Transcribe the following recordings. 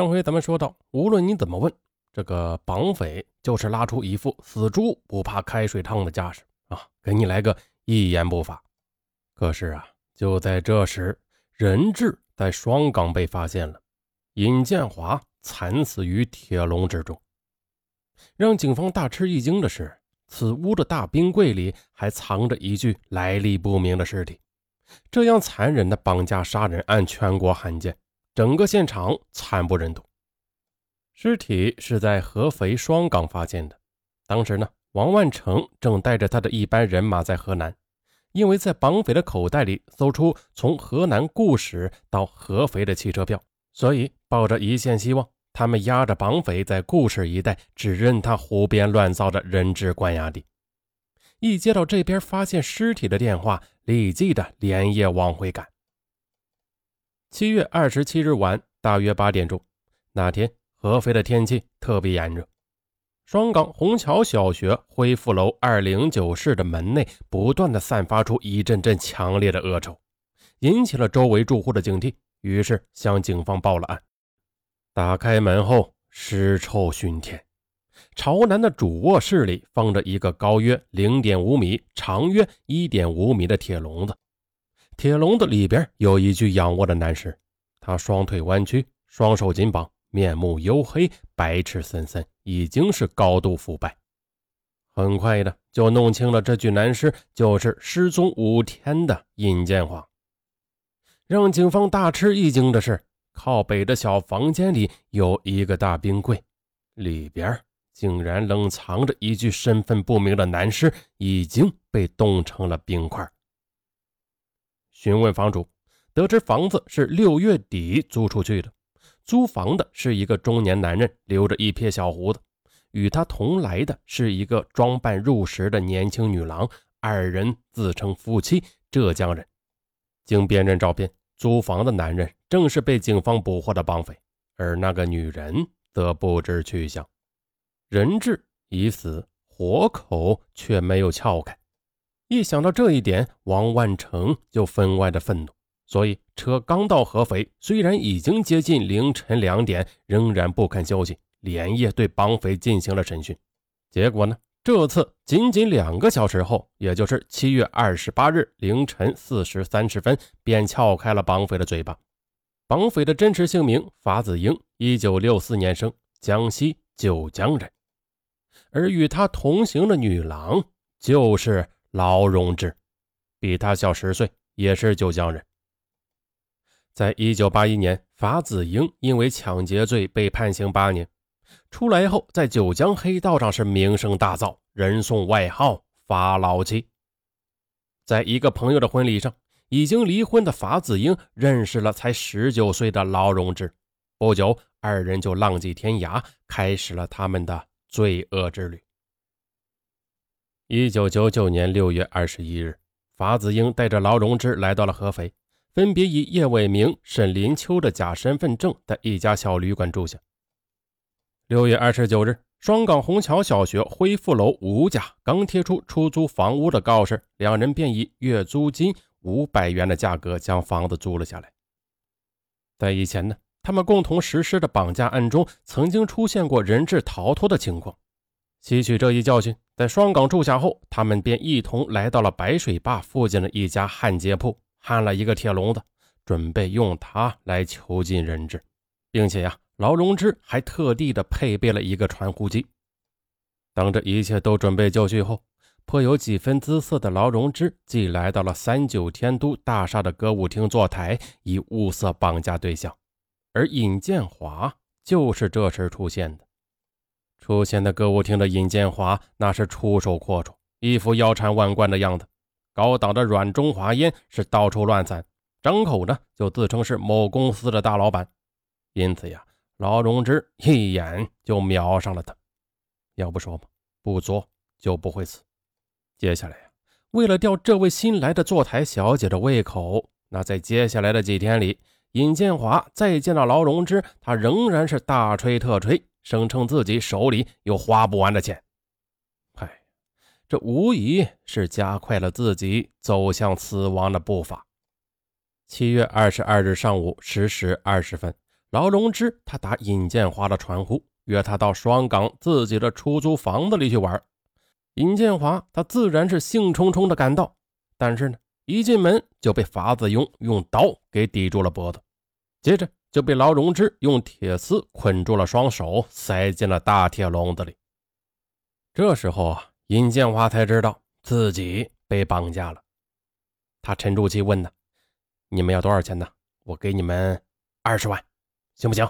上回咱们说到，无论你怎么问，这个绑匪就是拉出一副死猪不怕开水烫的架势啊，给你来个一言不发。可是啊，就在这时，人质在双岗被发现了，尹建华惨死于铁笼之中。让警方大吃一惊的是，此屋的大冰柜里还藏着一具来历不明的尸体。这样残忍的绑架杀人案，全国罕见。整个现场惨不忍睹，尸体是在合肥双岗发现的。当时呢，王万成正带着他的一班人马在河南，因为在绑匪的口袋里搜出从河南固始到合肥的汽车票，所以抱着一线希望，他们押着绑匪在固始一带，指认他胡编乱造的人质关押地。一接到这边发现尸体的电话，立即的连夜往回赶。七月二十七日晚，大约八点钟，那天合肥的天气特别炎热。双岗虹桥小学恢复楼二零九室的门内不断的散发出一阵阵强烈的恶臭，引起了周围住户的警惕，于是向警方报了案。打开门后，尸臭熏天。朝南的主卧室里放着一个高约零点五米、长约一点五米的铁笼子。铁笼子里边有一具仰卧的男尸，他双腿弯曲，双手紧绑，面目黝黑，白痴森森，已经是高度腐败。很快的就弄清了这具男尸就是失踪五天的尹建华。让警方大吃一惊的是，靠北的小房间里有一个大冰柜，里边竟然冷藏着一具身份不明的男尸，已经被冻成了冰块。询问房主，得知房子是六月底租出去的。租房的是一个中年男人，留着一撇小胡子。与他同来的是一个装扮入时的年轻女郎，二人自称夫妻，浙江人。经辨认照片，租房的男人正是被警方捕获的绑匪，而那个女人则不知去向。人质已死，活口却没有撬开。一想到这一点，王万成就分外的愤怒。所以车刚到合肥，虽然已经接近凌晨两点，仍然不肯休息，连夜对绑匪进行了审讯。结果呢，这次仅仅两个小时后，也就是七月二十八日凌晨四时三十分，便撬开了绑匪的嘴巴。绑匪的真实姓名法子英，一九六四年生，江西九江人。而与他同行的女郎就是。劳荣枝比他小十岁，也是九江人。在一九八一年，法子英因为抢劫罪被判刑八年，出来后在九江黑道上是名声大噪，人送外号“法老七”。在一个朋友的婚礼上，已经离婚的法子英认识了才十九岁的劳荣枝，不久，二人就浪迹天涯，开始了他们的罪恶之旅。一九九九年六月二十一日，法子英带着劳荣枝来到了合肥，分别以叶伟明、沈林秋的假身份证在一家小旅馆住下。六月二十九日，双岗虹桥小学恢复楼吴家刚贴出出租房屋的告示，两人便以月租金五百元的价格将房子租了下来。在以前呢，他们共同实施的绑架案中，曾经出现过人质逃脱的情况。吸取这一教训，在双岗住下后，他们便一同来到了白水坝附近的一家焊接铺，焊了一个铁笼子，准备用它来囚禁人质，并且呀，劳荣枝还特地的配备了一个传呼机。当这一切都准备就绪后，颇有几分姿色的劳荣枝即来到了三九天都大厦的歌舞厅坐台，以物色绑架对象，而尹建华就是这时出现的。出现在歌舞厅的尹建华，那是出手阔绰，一副腰缠万贯的样子。高档的软中华烟是到处乱散，张口呢就自称是某公司的大老板。因此呀，劳荣枝一眼就瞄上了他。要不说嘛，不作就不会死。接下来呀，为了吊这位新来的坐台小姐的胃口，那在接下来的几天里，尹建华再见到劳荣枝，他仍然是大吹特吹。声称自己手里有花不完的钱，嗨，这无疑是加快了自己走向死亡的步伐。七月二十二日上午十时二十分，劳荣枝他打尹建华的传呼，约他到双港自己的出租房子里去玩。尹建华他自然是兴冲冲的赶到，但是呢，一进门就被法子英用刀给抵住了脖子，接着就被劳荣枝用铁丝捆住了双手，塞进了大铁笼子里。这时候啊，尹建华才知道自己被绑架了。他沉住气问呢：“你们要多少钱呢？我给你们二十万。”行不行？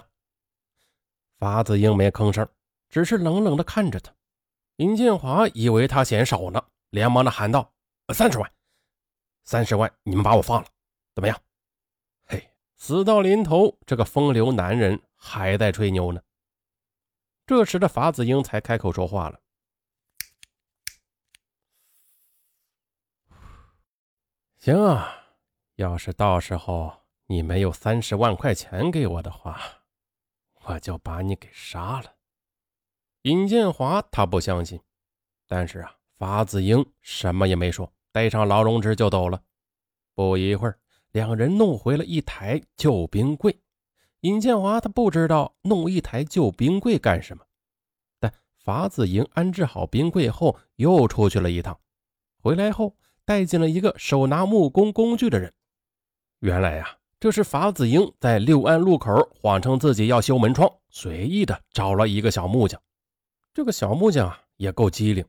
法子英没吭声，只是冷冷的看着他。尹建华以为他嫌少呢，连忙的喊道：“三十万，三十万，你们把我放了，怎么样？”死到临头，这个风流男人还在吹牛呢。这时的法子英才开口说话了：“行啊，要是到时候……”你没有三十万块钱给我的话，我就把你给杀了。尹建华他不相信，但是啊，法子英什么也没说，带上劳荣枝就走了。不一会儿，两人弄回了一台旧冰柜。尹建华他不知道弄一台旧冰柜干什么，但法子英安置好冰柜后，又出去了一趟。回来后，带进了一个手拿木工工具的人。原来呀。这是法子英在六安路口谎称自己要修门窗，随意的找了一个小木匠。这个小木匠啊也够机灵，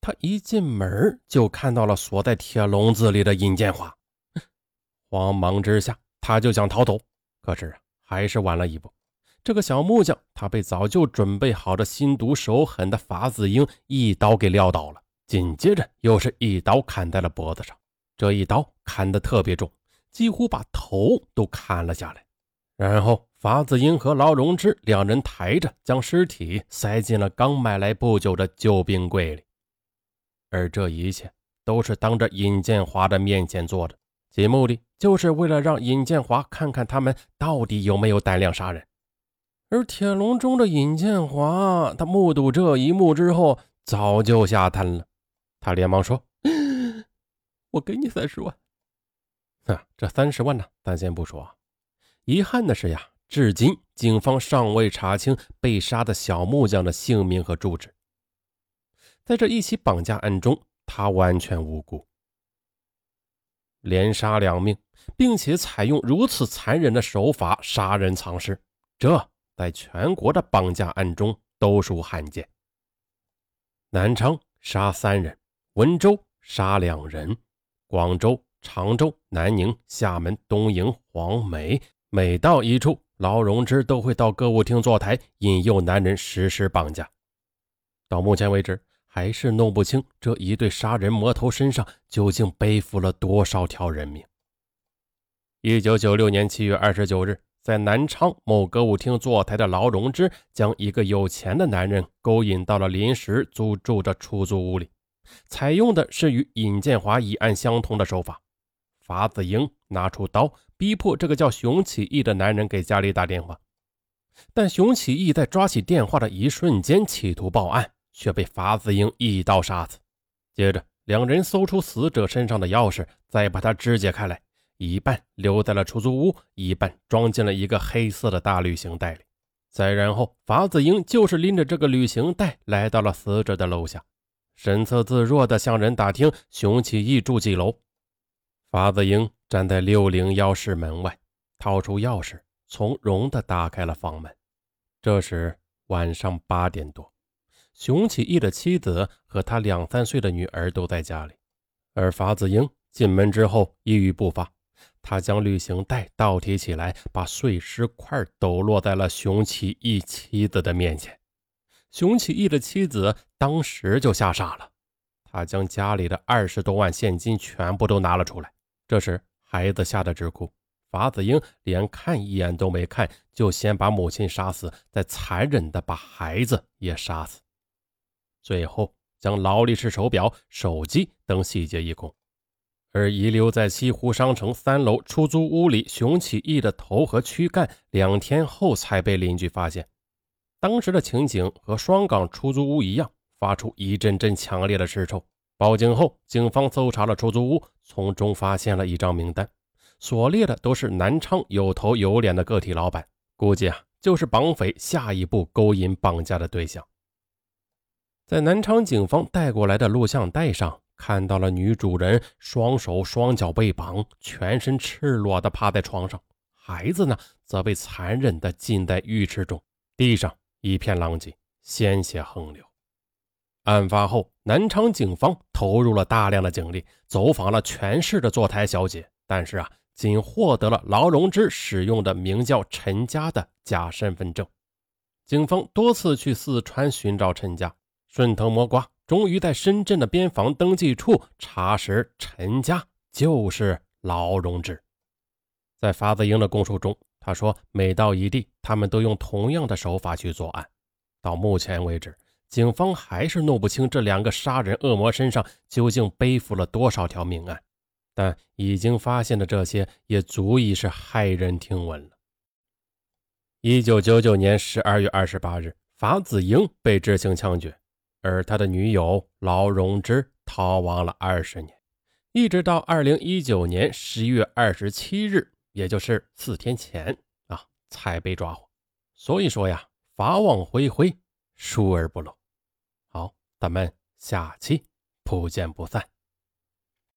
他一进门就看到了锁在铁笼子里的尹建华，慌忙之下他就想逃走，可是啊还是晚了一步。这个小木匠他被早就准备好的心毒手狠的法子英一刀给撂倒了，紧接着又是一刀砍在了脖子上，这一刀砍得特别重。几乎把头都砍了下来，然后法子英和劳荣枝两人抬着将尸体塞进了刚买来不久的旧冰柜里，而这一切都是当着尹建华的面前做的，其目的就是为了让尹建华看看他们到底有没有胆量杀人。而铁笼中的尹建华，他目睹这一幕之后早就吓瘫了，他连忙说：“ 我给你三十万。”啊，这三十万呢，咱先不说。遗憾的是呀，至今警方尚未查清被杀的小木匠的姓名和住址。在这一起绑架案中，他完全无辜，连杀两命，并且采用如此残忍的手法杀人藏尸，这在全国的绑架案中都属罕见。南昌杀三人，温州杀两人，广州。常州、南宁、厦门、东营、黄梅，每到一处，劳荣枝都会到歌舞厅坐台，引诱男人实施绑架。到目前为止，还是弄不清这一对杀人魔头身上究竟背负了多少条人命。一九九六年七月二十九日，在南昌某歌舞厅坐台的劳荣枝，将一个有钱的男人勾引到了临时租住的出租屋里，采用的是与尹建华一案相同的手法。法子英拿出刀，逼迫这个叫熊启义的男人给家里打电话，但熊启义在抓起电话的一瞬间，企图报案，却被法子英一刀杀死。接着，两人搜出死者身上的钥匙，再把它肢解开来，一半留在了出租屋，一半装进了一个黑色的大旅行袋里。再然后，法子英就是拎着这个旅行袋来到了死者的楼下，神色自若地向人打听熊启义住几楼。法子英站在六零幺室门外，掏出钥匙，从容地打开了房门。这时晚上八点多，熊启义的妻子和他两三岁的女儿都在家里。而法子英进门之后一语不发，他将旅行袋倒提起来，把碎尸块抖落在了熊启义妻子的面前。熊启义的妻子当时就吓傻了，他将家里的二十多万现金全部都拿了出来。这时，孩子吓得直哭。法子英连看一眼都没看，就先把母亲杀死，再残忍地把孩子也杀死，最后将劳力士手表、手机等细节一空。而遗留在西湖商城三楼出租屋里熊启义的头和躯干，两天后才被邻居发现。当时的情景和双港出租屋一样，发出一阵阵强烈的尸臭。报警后，警方搜查了出租屋，从中发现了一张名单，所列的都是南昌有头有脸的个体老板，估计啊，就是绑匪下一步勾引绑架的对象。在南昌警方带过来的录像带上，看到了女主人双手双脚被绑，全身赤裸的趴在床上，孩子呢，则被残忍的浸在浴池中，地上一片狼藉，鲜血横流。案发后，南昌警方投入了大量的警力，走访了全市的坐台小姐，但是啊，仅获得了劳荣枝使用的名叫陈家的假身份证。警方多次去四川寻找陈家。顺藤摸瓜，终于在深圳的边防登记处查实，陈家就是劳荣枝。在法子英的供述中，他说每到一地，他们都用同样的手法去作案。到目前为止，警方还是弄不清这两个杀人恶魔身上究竟背负了多少条命案，但已经发现的这些也足以是骇人听闻了。一九九九年十二月二十八日，法子英被执行枪决。而他的女友劳荣枝逃亡了二十年，一直到二零一九年十一月二十七日，也就是四天前啊，才被抓获。所以说呀，法网恢恢，疏而不漏。好，咱们下期不见不散。